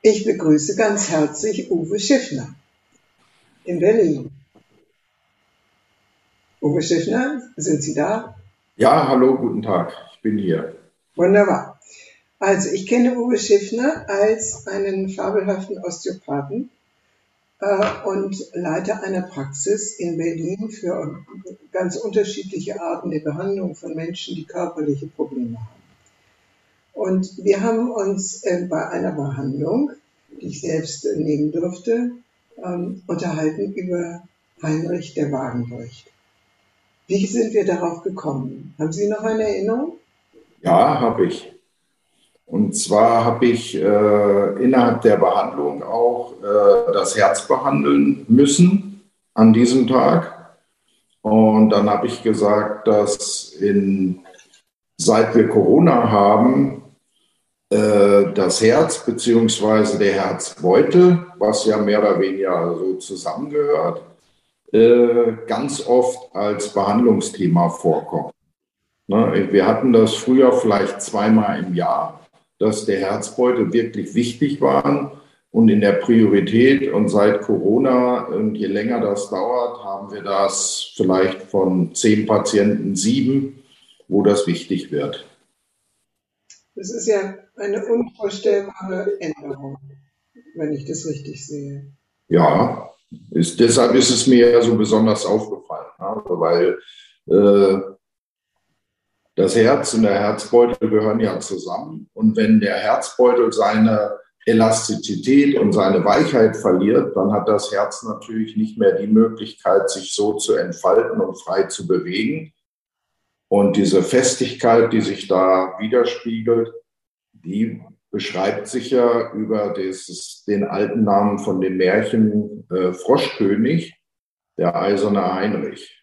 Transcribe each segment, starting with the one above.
Ich begrüße ganz herzlich Uwe Schiffner in Berlin. Uwe Schiffner, sind Sie da? Ja, hallo, guten Tag. Ich bin hier. Wunderbar. Also, ich kenne Uwe Schiffner als einen fabelhaften Osteopathen äh, und Leiter einer Praxis in Berlin für ganz unterschiedliche Arten der Behandlung von Menschen, die körperliche Probleme haben. Und wir haben uns äh, bei einer Behandlung, die ich selbst nehmen durfte, ähm, unterhalten über Heinrich der Wagenbricht. Wie sind wir darauf gekommen? Haben Sie noch eine Erinnerung? Ja, habe ich. Und zwar habe ich äh, innerhalb der Behandlung auch äh, das Herz behandeln müssen an diesem Tag. Und dann habe ich gesagt, dass in, seit wir Corona haben, äh, das Herz beziehungsweise der Herzbeutel, was ja mehr oder weniger so zusammengehört, äh, ganz oft als Behandlungsthema vorkommt. Ne, wir hatten das früher vielleicht zweimal im Jahr, dass der Herzbeutel wirklich wichtig war und in der Priorität. Und seit Corona, und je länger das dauert, haben wir das vielleicht von zehn Patienten sieben, wo das wichtig wird. Das ist ja eine unvorstellbare Änderung, wenn ich das richtig sehe. Ja, ist, deshalb ist es mir ja so besonders aufgefallen, also weil äh, das Herz und der Herzbeutel gehören ja zusammen. Und wenn der Herzbeutel seine Elastizität und seine Weichheit verliert, dann hat das Herz natürlich nicht mehr die Möglichkeit, sich so zu entfalten und frei zu bewegen. Und diese Festigkeit, die sich da widerspiegelt, die beschreibt sich ja über dieses, den alten Namen von dem Märchen äh, Froschkönig, der eiserne Heinrich.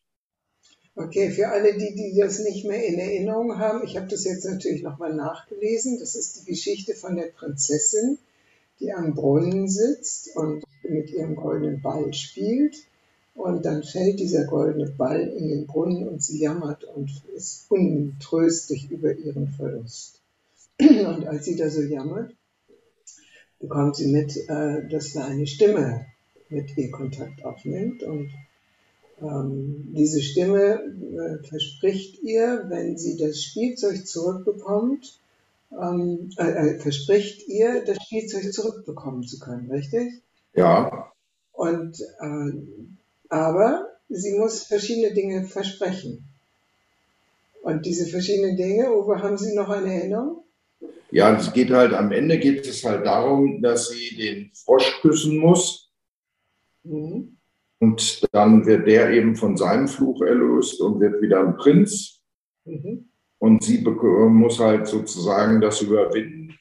Okay, für alle, die, die das nicht mehr in Erinnerung haben, ich habe das jetzt natürlich nochmal nachgelesen. Das ist die Geschichte von der Prinzessin, die am Brunnen sitzt und mit ihrem goldenen Ball spielt. Und dann fällt dieser goldene Ball in den Brunnen und sie jammert und ist untröstlich über ihren Verlust. Und als sie da so jammert, bekommt sie mit, äh, dass da eine Stimme mit ihr Kontakt aufnimmt. Und ähm, diese Stimme äh, verspricht ihr, wenn sie das Spielzeug zurückbekommt, ähm, äh, äh, verspricht ihr, das Spielzeug zurückbekommen zu können, richtig? Ja. Und äh, aber sie muss verschiedene Dinge versprechen. Und diese verschiedenen Dinge, Uwe, haben Sie noch eine Erinnerung? Ja, es geht halt am Ende geht es halt darum, dass sie den Frosch küssen muss. Mhm. Und dann wird der eben von seinem Fluch erlöst und wird wieder ein Prinz. Mhm. Und sie muss halt sozusagen das überwinden.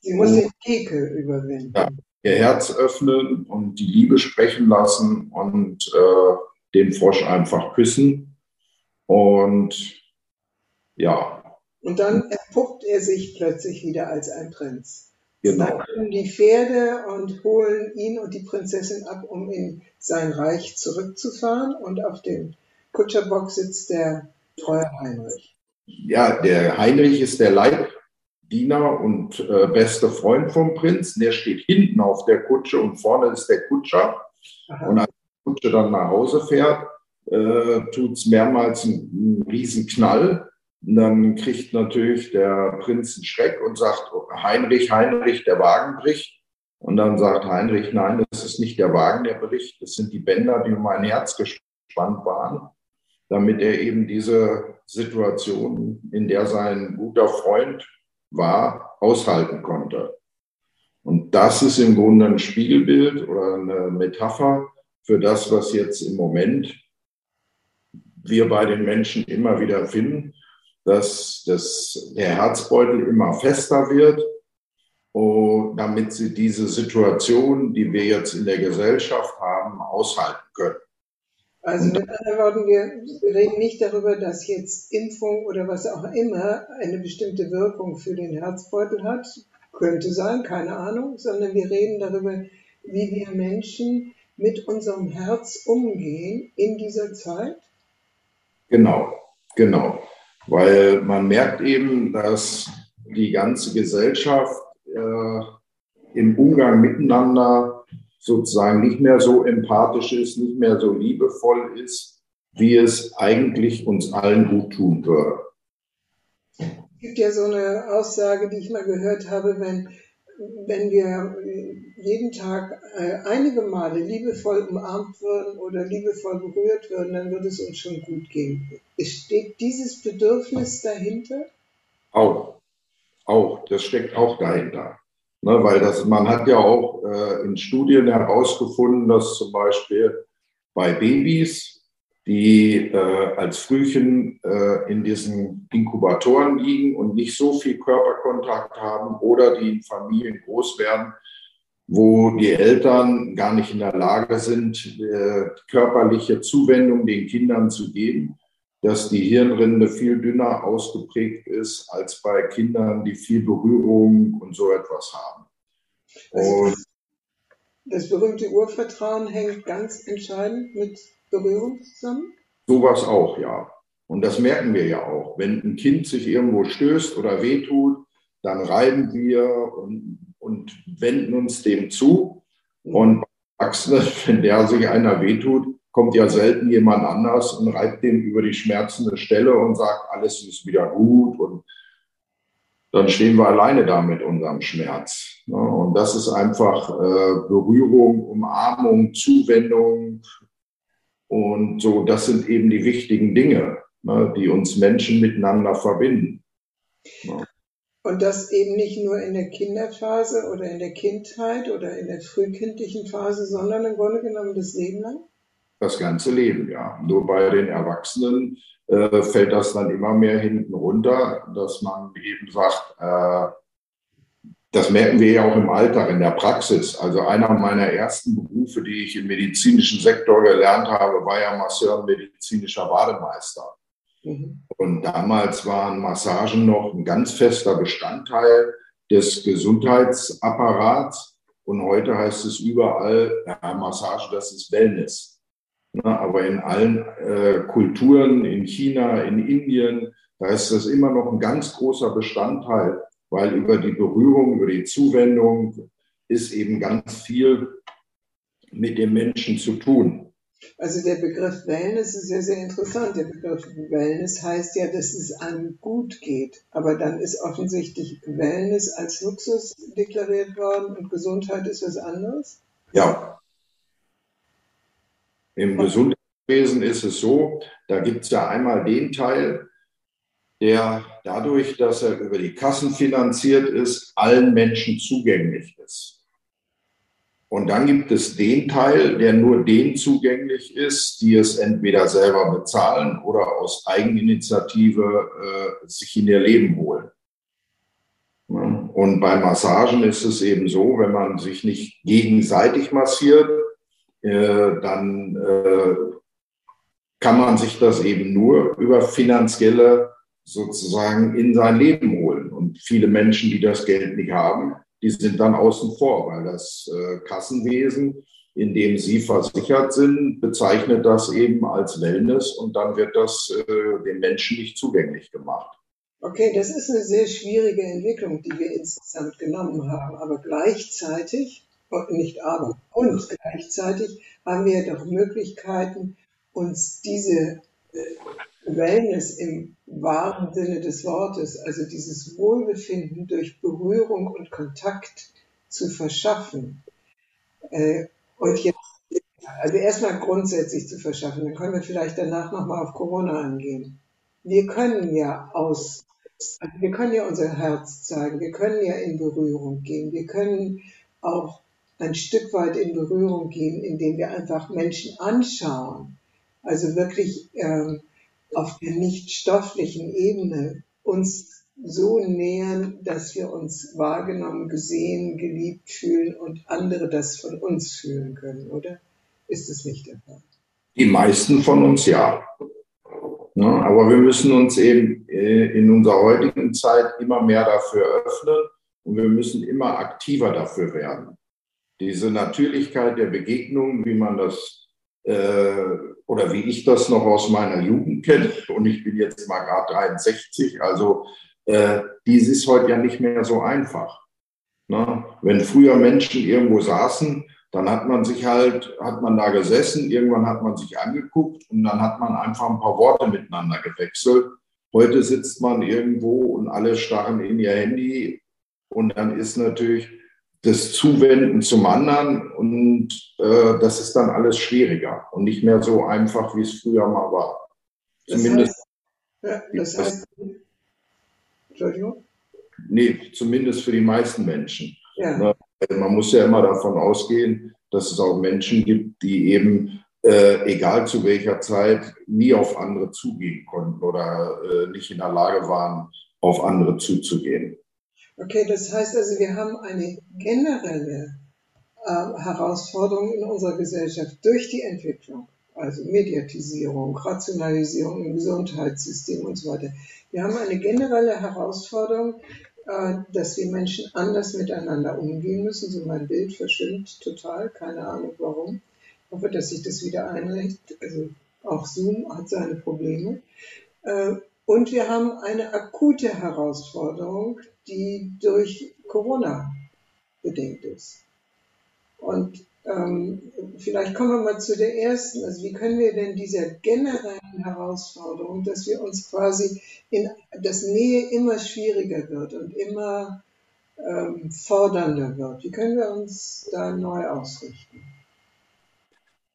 Sie muss den Ekel überwinden. Ja, ihr Herz öffnen und die Liebe sprechen lassen und äh, den Frosch einfach küssen. Und ja, und dann entpuppt er sich plötzlich wieder als ein Prinz. Genau. Dann kommen die Pferde und holen ihn und die Prinzessin ab, um in sein Reich zurückzufahren. Und auf dem Kutscherbock sitzt der treue Heinrich. Ja, der Heinrich ist der Leibdiener und äh, beste Freund vom Prinz. Der steht hinten auf der Kutsche und vorne ist der Kutscher. Aha. Und als die Kutsche dann nach Hause fährt, äh, tut es mehrmals einen, einen riesen Knall und dann kriegt natürlich der Prinz einen Schreck und sagt, Heinrich, Heinrich, der Wagen bricht. Und dann sagt Heinrich, nein, das ist nicht der Wagen, der bricht, das sind die Bänder, die um mein Herz gespannt waren, damit er eben diese Situation, in der sein guter Freund war, aushalten konnte. Und das ist im Grunde ein Spiegelbild oder eine Metapher für das, was jetzt im Moment wir bei den Menschen immer wieder finden dass das, der Herzbeutel immer fester wird, oh, damit sie diese Situation, die wir jetzt in der Gesellschaft haben, aushalten können. Also mit anderen Worten, wir reden nicht darüber, dass jetzt Impfung oder was auch immer eine bestimmte Wirkung für den Herzbeutel hat. Könnte sein, keine Ahnung, sondern wir reden darüber, wie wir Menschen mit unserem Herz umgehen in dieser Zeit. Genau, genau weil man merkt eben, dass die ganze Gesellschaft äh, im Umgang miteinander sozusagen nicht mehr so empathisch ist, nicht mehr so liebevoll ist, wie es eigentlich uns allen gut tun würde. Es gibt ja so eine Aussage, die ich mal gehört habe, wenn, wenn wir jeden Tag äh, einige Male liebevoll umarmt würden oder liebevoll berührt würden, dann würde es uns schon gut gehen. Steht dieses Bedürfnis dahinter? Auch, auch, das steckt auch dahinter. Ne, weil das, man hat ja auch äh, in Studien herausgefunden, dass zum Beispiel bei Babys, die äh, als Frühchen äh, in diesen Inkubatoren liegen und nicht so viel Körperkontakt haben oder die in Familien groß werden, wo die Eltern gar nicht in der Lage sind, äh, körperliche Zuwendung den Kindern zu geben, dass die Hirnrinde viel dünner ausgeprägt ist als bei Kindern, die viel Berührung und so etwas haben. Also das berühmte Urvertrauen hängt ganz entscheidend mit Berührung zusammen? Sowas auch, ja. Und das merken wir ja auch. Wenn ein Kind sich irgendwo stößt oder wehtut, dann reiben wir und, und wenden uns dem zu. Mhm. Und Erwachsene, wenn der sich einer wehtut, kommt ja selten jemand anders und reibt dem über die schmerzende Stelle und sagt, alles ist wieder gut und dann stehen wir alleine da mit unserem Schmerz. Und das ist einfach äh, Berührung, Umarmung, Zuwendung und so, das sind eben die wichtigen Dinge, ne, die uns Menschen miteinander verbinden. Und das eben nicht nur in der Kinderphase oder in der Kindheit oder in der frühkindlichen Phase, sondern im Grunde genommen das Leben lang? Das ganze Leben, ja. Nur bei den Erwachsenen äh, fällt das dann immer mehr hinten runter, dass man eben sagt, äh, das merken wir ja auch im Alltag, in der Praxis. Also einer meiner ersten Berufe, die ich im medizinischen Sektor gelernt habe, war ja Masseur und medizinischer Bademeister. Mhm. Und damals waren Massagen noch ein ganz fester Bestandteil des Gesundheitsapparats. Und heute heißt es überall, ja, Massage, das ist Wellness. Na, aber in allen äh, Kulturen, in China, in Indien, da ist das immer noch ein ganz großer Bestandteil, weil über die Berührung, über die Zuwendung ist eben ganz viel mit dem Menschen zu tun. Also der Begriff Wellness ist ja sehr interessant. Der Begriff Wellness heißt ja, dass es einem gut geht. Aber dann ist offensichtlich Wellness als Luxus deklariert worden und Gesundheit ist was anderes? Ja, im Gesundheitswesen ist es so, da gibt es ja einmal den Teil, der dadurch, dass er über die Kassen finanziert ist, allen Menschen zugänglich ist. Und dann gibt es den Teil, der nur denen zugänglich ist, die es entweder selber bezahlen oder aus Eigeninitiative äh, sich in ihr Leben holen. Und bei Massagen ist es eben so, wenn man sich nicht gegenseitig massiert, äh, dann äh, kann man sich das eben nur über finanzielle sozusagen in sein Leben holen. Und viele Menschen, die das Geld nicht haben, die sind dann außen vor, weil das äh, Kassenwesen, in dem sie versichert sind, bezeichnet das eben als Wellness und dann wird das den Menschen nicht zugänglich gemacht. Okay, das ist eine sehr schwierige Entwicklung, die wir insgesamt genommen haben. Aber gleichzeitig nicht aber. Und gleichzeitig haben wir doch Möglichkeiten, uns diese äh, Wellness im wahren Sinne des Wortes, also dieses Wohlbefinden durch Berührung und Kontakt zu verschaffen. Äh, und jetzt, also erstmal grundsätzlich zu verschaffen, dann können wir vielleicht danach nochmal auf Corona angehen. Wir können ja aus, also wir können ja unser Herz zeigen, wir können ja in Berührung gehen, wir können auch ein Stück weit in Berührung gehen, indem wir einfach Menschen anschauen. Also wirklich ähm, auf der nicht stofflichen Ebene uns so nähern, dass wir uns wahrgenommen, gesehen, geliebt fühlen und andere das von uns fühlen können, oder? Ist es nicht der Fall? Die meisten von uns ja. ja aber wir müssen uns eben äh, in unserer heutigen Zeit immer mehr dafür öffnen und wir müssen immer aktiver dafür werden diese Natürlichkeit der Begegnung, wie man das äh, oder wie ich das noch aus meiner Jugend kenne, und ich bin jetzt mal gerade 63, also äh, dies ist heute ja nicht mehr so einfach. Na, wenn früher Menschen irgendwo saßen, dann hat man sich halt, hat man da gesessen, irgendwann hat man sich angeguckt und dann hat man einfach ein paar Worte miteinander gewechselt. Heute sitzt man irgendwo und alle starren in ihr Handy und dann ist natürlich das Zuwenden zum anderen und äh, das ist dann alles schwieriger und nicht mehr so einfach, wie es früher mal war. Zumindest. Das heißt, ja, das heißt, Entschuldigung? Nee, zumindest für die meisten Menschen. Ja. Ne, man muss ja immer davon ausgehen, dass es auch Menschen gibt, die eben, äh, egal zu welcher Zeit, nie auf andere zugehen konnten oder äh, nicht in der Lage waren, auf andere zuzugehen. Okay, das heißt also, wir haben eine generelle äh, Herausforderung in unserer Gesellschaft durch die Entwicklung, also Mediatisierung, Rationalisierung im Gesundheitssystem und so weiter. Wir haben eine generelle Herausforderung, äh, dass wir Menschen anders miteinander umgehen müssen. So mein Bild verschwimmt total, keine Ahnung warum. Ich hoffe, dass sich das wieder einrichtet. Also auch Zoom hat seine Probleme. Äh, und wir haben eine akute Herausforderung, die durch Corona bedingt ist. Und ähm, vielleicht kommen wir mal zu der ersten. Also wie können wir denn dieser generellen Herausforderung, dass wir uns quasi in das Nähe immer schwieriger wird und immer ähm, fordernder wird, wie können wir uns da neu ausrichten?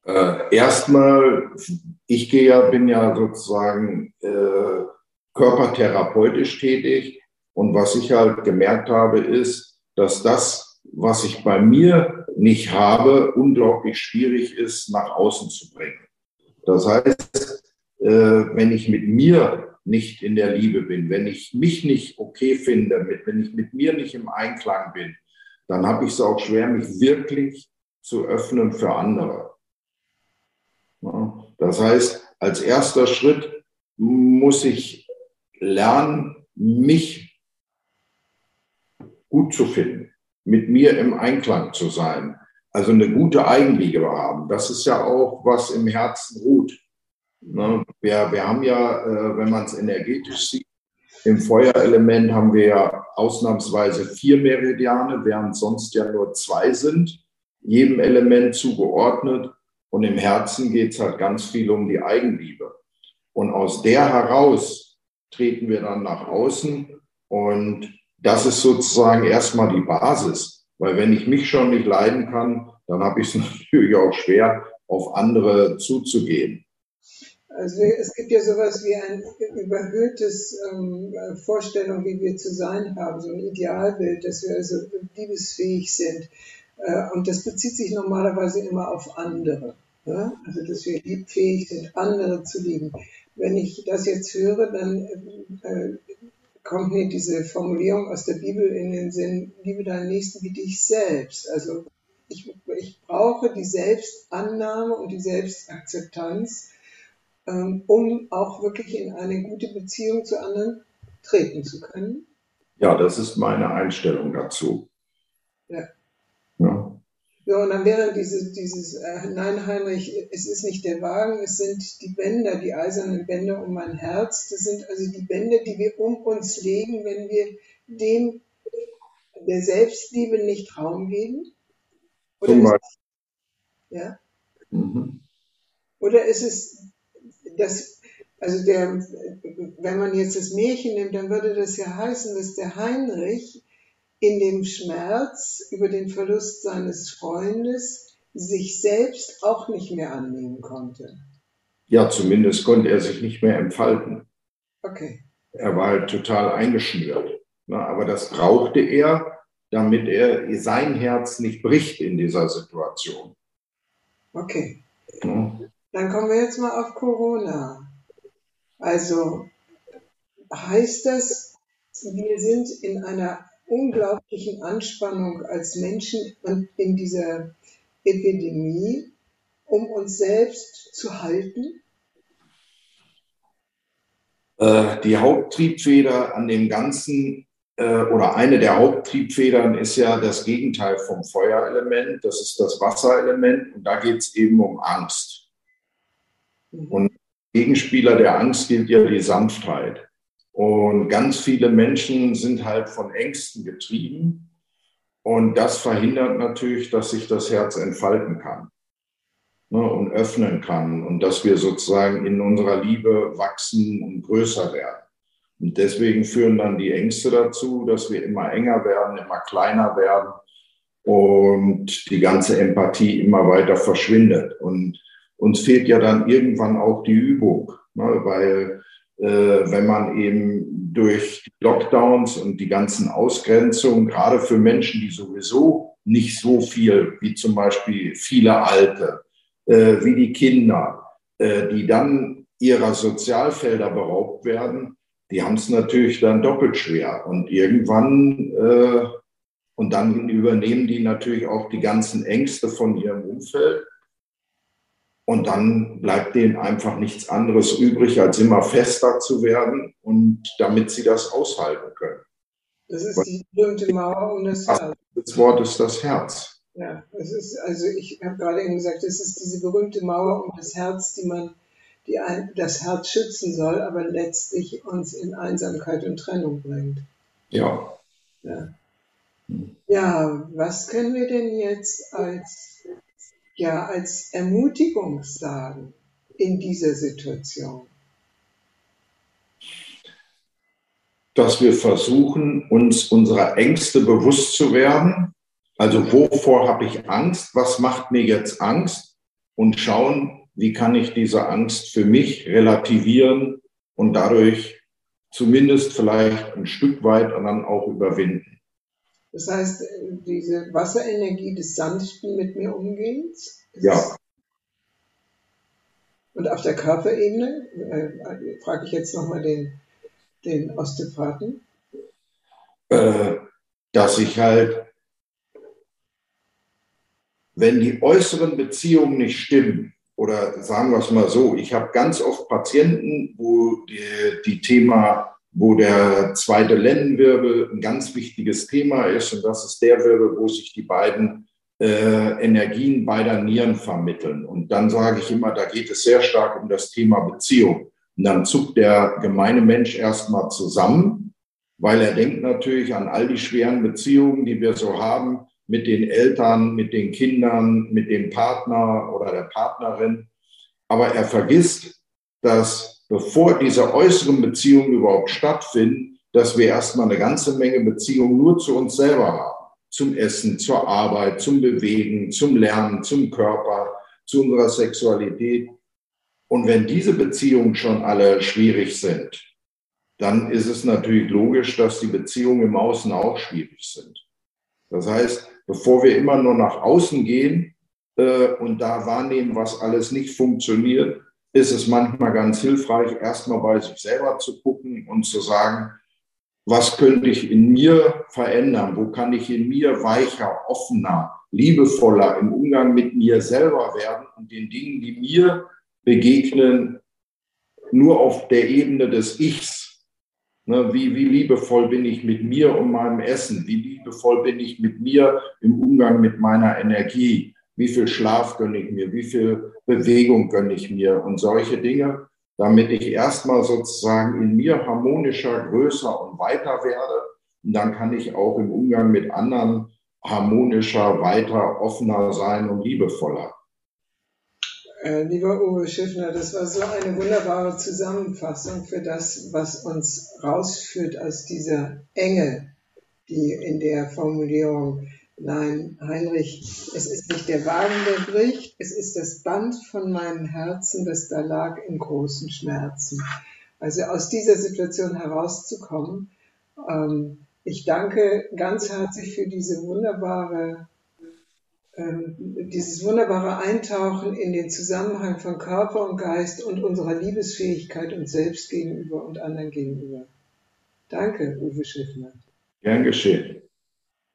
Äh, erstmal, ich gehe ja, bin ja sozusagen äh, körpertherapeutisch tätig. Und was ich halt gemerkt habe, ist, dass das, was ich bei mir nicht habe, unglaublich schwierig ist, nach außen zu bringen. Das heißt, äh, wenn ich mit mir nicht in der Liebe bin, wenn ich mich nicht okay finde, wenn ich mit mir nicht im Einklang bin, dann habe ich es auch schwer, mich wirklich zu öffnen für andere. Das heißt, als erster Schritt muss ich lernen, mich gut zu finden, mit mir im Einklang zu sein, also eine gute Eigenliebe haben. Das ist ja auch, was im Herzen ruht. Ne? Wir, wir haben ja, äh, wenn man es energetisch sieht, im Feuerelement haben wir ja ausnahmsweise vier Meridiane, während sonst ja nur zwei sind, jedem Element zugeordnet. Und im Herzen geht es halt ganz viel um die Eigenliebe. Und aus der heraus treten wir dann nach außen. Und das ist sozusagen erstmal die Basis. Weil wenn ich mich schon nicht leiden kann, dann habe ich es natürlich auch schwer, auf andere zuzugehen. Also es gibt ja sowas wie ein überhöhtes ähm, Vorstellung, wie wir zu sein haben, so ein Idealbild, dass wir also liebesfähig sind. Äh, und das bezieht sich normalerweise immer auf andere. Ja? Also dass wir liebfähig sind, andere zu lieben wenn ich das jetzt höre, dann äh, kommt mir diese Formulierung aus der Bibel in den Sinn, liebe deinen Nächsten wie dich selbst. Also ich, ich brauche die Selbstannahme und die Selbstakzeptanz, ähm, um auch wirklich in eine gute Beziehung zu anderen treten zu können. Ja, das ist meine Einstellung dazu. Ja. ja. So, und dann wäre dieses, dieses äh, Nein, Heinrich, es ist nicht der Wagen, es sind die Bänder, die eisernen Bänder um mein Herz. Das sind also die Bänder, die wir um uns legen, wenn wir dem der Selbstliebe nicht Raum geben. Oder Zum Beispiel. ja? Mhm. Oder ist es das, also der, wenn man jetzt das Märchen nimmt, dann würde das ja heißen, dass der Heinrich in dem Schmerz über den Verlust seines Freundes sich selbst auch nicht mehr annehmen konnte. Ja, zumindest konnte er sich nicht mehr entfalten. Okay. Er war halt total eingeschnürt. Aber das brauchte er, damit er sein Herz nicht bricht in dieser Situation. Okay. Ja. Dann kommen wir jetzt mal auf Corona. Also heißt das, wir sind in einer unglaublichen Anspannung als Menschen in dieser Epidemie, um uns selbst zu halten? Äh, die Haupttriebfeder an dem Ganzen äh, oder eine der Haupttriebfedern ist ja das Gegenteil vom Feuerelement, das ist das Wasserelement und da geht es eben um Angst. Mhm. Und Gegenspieler der Angst gilt ja die Sanftheit. Und ganz viele Menschen sind halt von Ängsten getrieben. Und das verhindert natürlich, dass sich das Herz entfalten kann ne, und öffnen kann und dass wir sozusagen in unserer Liebe wachsen und größer werden. Und deswegen führen dann die Ängste dazu, dass wir immer enger werden, immer kleiner werden und die ganze Empathie immer weiter verschwindet. Und uns fehlt ja dann irgendwann auch die Übung, ne, weil wenn man eben durch Lockdowns und die ganzen Ausgrenzungen, gerade für Menschen, die sowieso nicht so viel, wie zum Beispiel viele Alte, äh, wie die Kinder, äh, die dann ihrer Sozialfelder beraubt werden, die haben es natürlich dann doppelt schwer. Und irgendwann, äh, und dann übernehmen die natürlich auch die ganzen Ängste von ihrem Umfeld. Und dann bleibt denen einfach nichts anderes übrig, als immer fester zu werden und damit sie das aushalten können. Das ist die berühmte Mauer um das Herz. Das Wort ist das Herz. Ja, es ist, also ich habe gerade eben gesagt, es ist diese berühmte Mauer um das Herz, die man die ein, das Herz schützen soll, aber letztlich uns in Einsamkeit und Trennung bringt. Ja. Ja, ja was können wir denn jetzt als, ja, als Ermutigung sagen in dieser Situation? Dass wir versuchen, uns unserer Ängste bewusst zu werden. Also wovor habe ich Angst? Was macht mir jetzt Angst? Und schauen, wie kann ich diese Angst für mich relativieren und dadurch zumindest vielleicht ein Stück weit dann auch überwinden. Das heißt, diese Wasserenergie des sanften mit mir Umgehens? Ja. Und auf der Körperebene, äh, frage ich jetzt nochmal den, den Osteopathen. Äh, dass ich halt, wenn die äußeren Beziehungen nicht stimmen, oder sagen wir es mal so, ich habe ganz oft Patienten, wo die, die Thema, wo der zweite Lendenwirbel ein ganz wichtiges Thema ist und das ist der Wirbel, wo sich die beiden äh, Energien beider Nieren vermitteln. Und dann sage ich immer, da geht es sehr stark um das Thema Beziehung. Und dann zuckt der gemeine Mensch erstmal zusammen, weil er denkt natürlich an all die schweren Beziehungen, die wir so haben mit den Eltern, mit den Kindern, mit dem Partner oder der Partnerin. Aber er vergisst, dass bevor diese äußeren Beziehungen überhaupt stattfinden, dass wir erstmal eine ganze Menge Beziehungen nur zu uns selber haben. Zum Essen, zur Arbeit, zum Bewegen, zum Lernen, zum Körper, zu unserer Sexualität. Und wenn diese Beziehungen schon alle schwierig sind, dann ist es natürlich logisch, dass die Beziehungen im Außen auch schwierig sind. Das heißt, bevor wir immer nur nach außen gehen äh, und da wahrnehmen, was alles nicht funktioniert, ist es manchmal ganz hilfreich, erstmal bei sich selber zu gucken und zu sagen, was könnte ich in mir verändern? Wo kann ich in mir weicher, offener, liebevoller im Umgang mit mir selber werden und den Dingen, die mir begegnen, nur auf der Ebene des Ichs Ne, wie, wie liebevoll bin ich mit mir und meinem Essen? Wie liebevoll bin ich mit mir im Umgang mit meiner Energie? Wie viel Schlaf gönne ich mir? Wie viel Bewegung gönne ich mir? Und solche Dinge, damit ich erstmal sozusagen in mir harmonischer, größer und weiter werde. Und dann kann ich auch im Umgang mit anderen harmonischer, weiter, offener sein und liebevoller. Äh, lieber Uwe Schiffner, das war so eine wunderbare Zusammenfassung für das, was uns rausführt aus dieser Enge, die in der Formulierung, nein, Heinrich, es ist nicht der Wagen, der bricht, es ist das Band von meinem Herzen, das da lag in großen Schmerzen. Also aus dieser Situation herauszukommen. Ähm, ich danke ganz herzlich für diese wunderbare ähm, dieses wunderbare Eintauchen in den Zusammenhang von Körper und Geist und unserer Liebesfähigkeit uns selbst gegenüber und anderen gegenüber. Danke, Uwe Schiffner. Gern geschehen.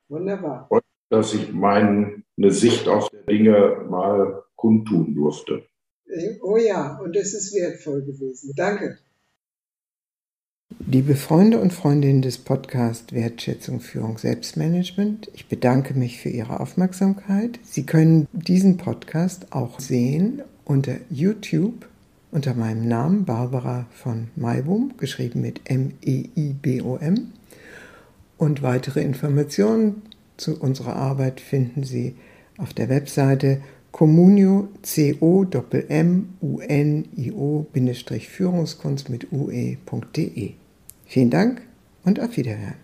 Wunderbar. Dass ich meine Sicht auf die Dinge mal kundtun durfte. Oh ja, und es ist wertvoll gewesen. Danke. Liebe Freunde und Freundinnen des Podcasts Wertschätzung, Führung, Selbstmanagement, ich bedanke mich für Ihre Aufmerksamkeit. Sie können diesen Podcast auch sehen unter YouTube unter meinem Namen Barbara von Maibum, geschrieben mit M-E-I-B-O-M. Und weitere Informationen zu unserer Arbeit finden Sie auf der Webseite communio c o m u n i o Führungskunst mit ue.de. Vielen Dank und auf Wiederhören.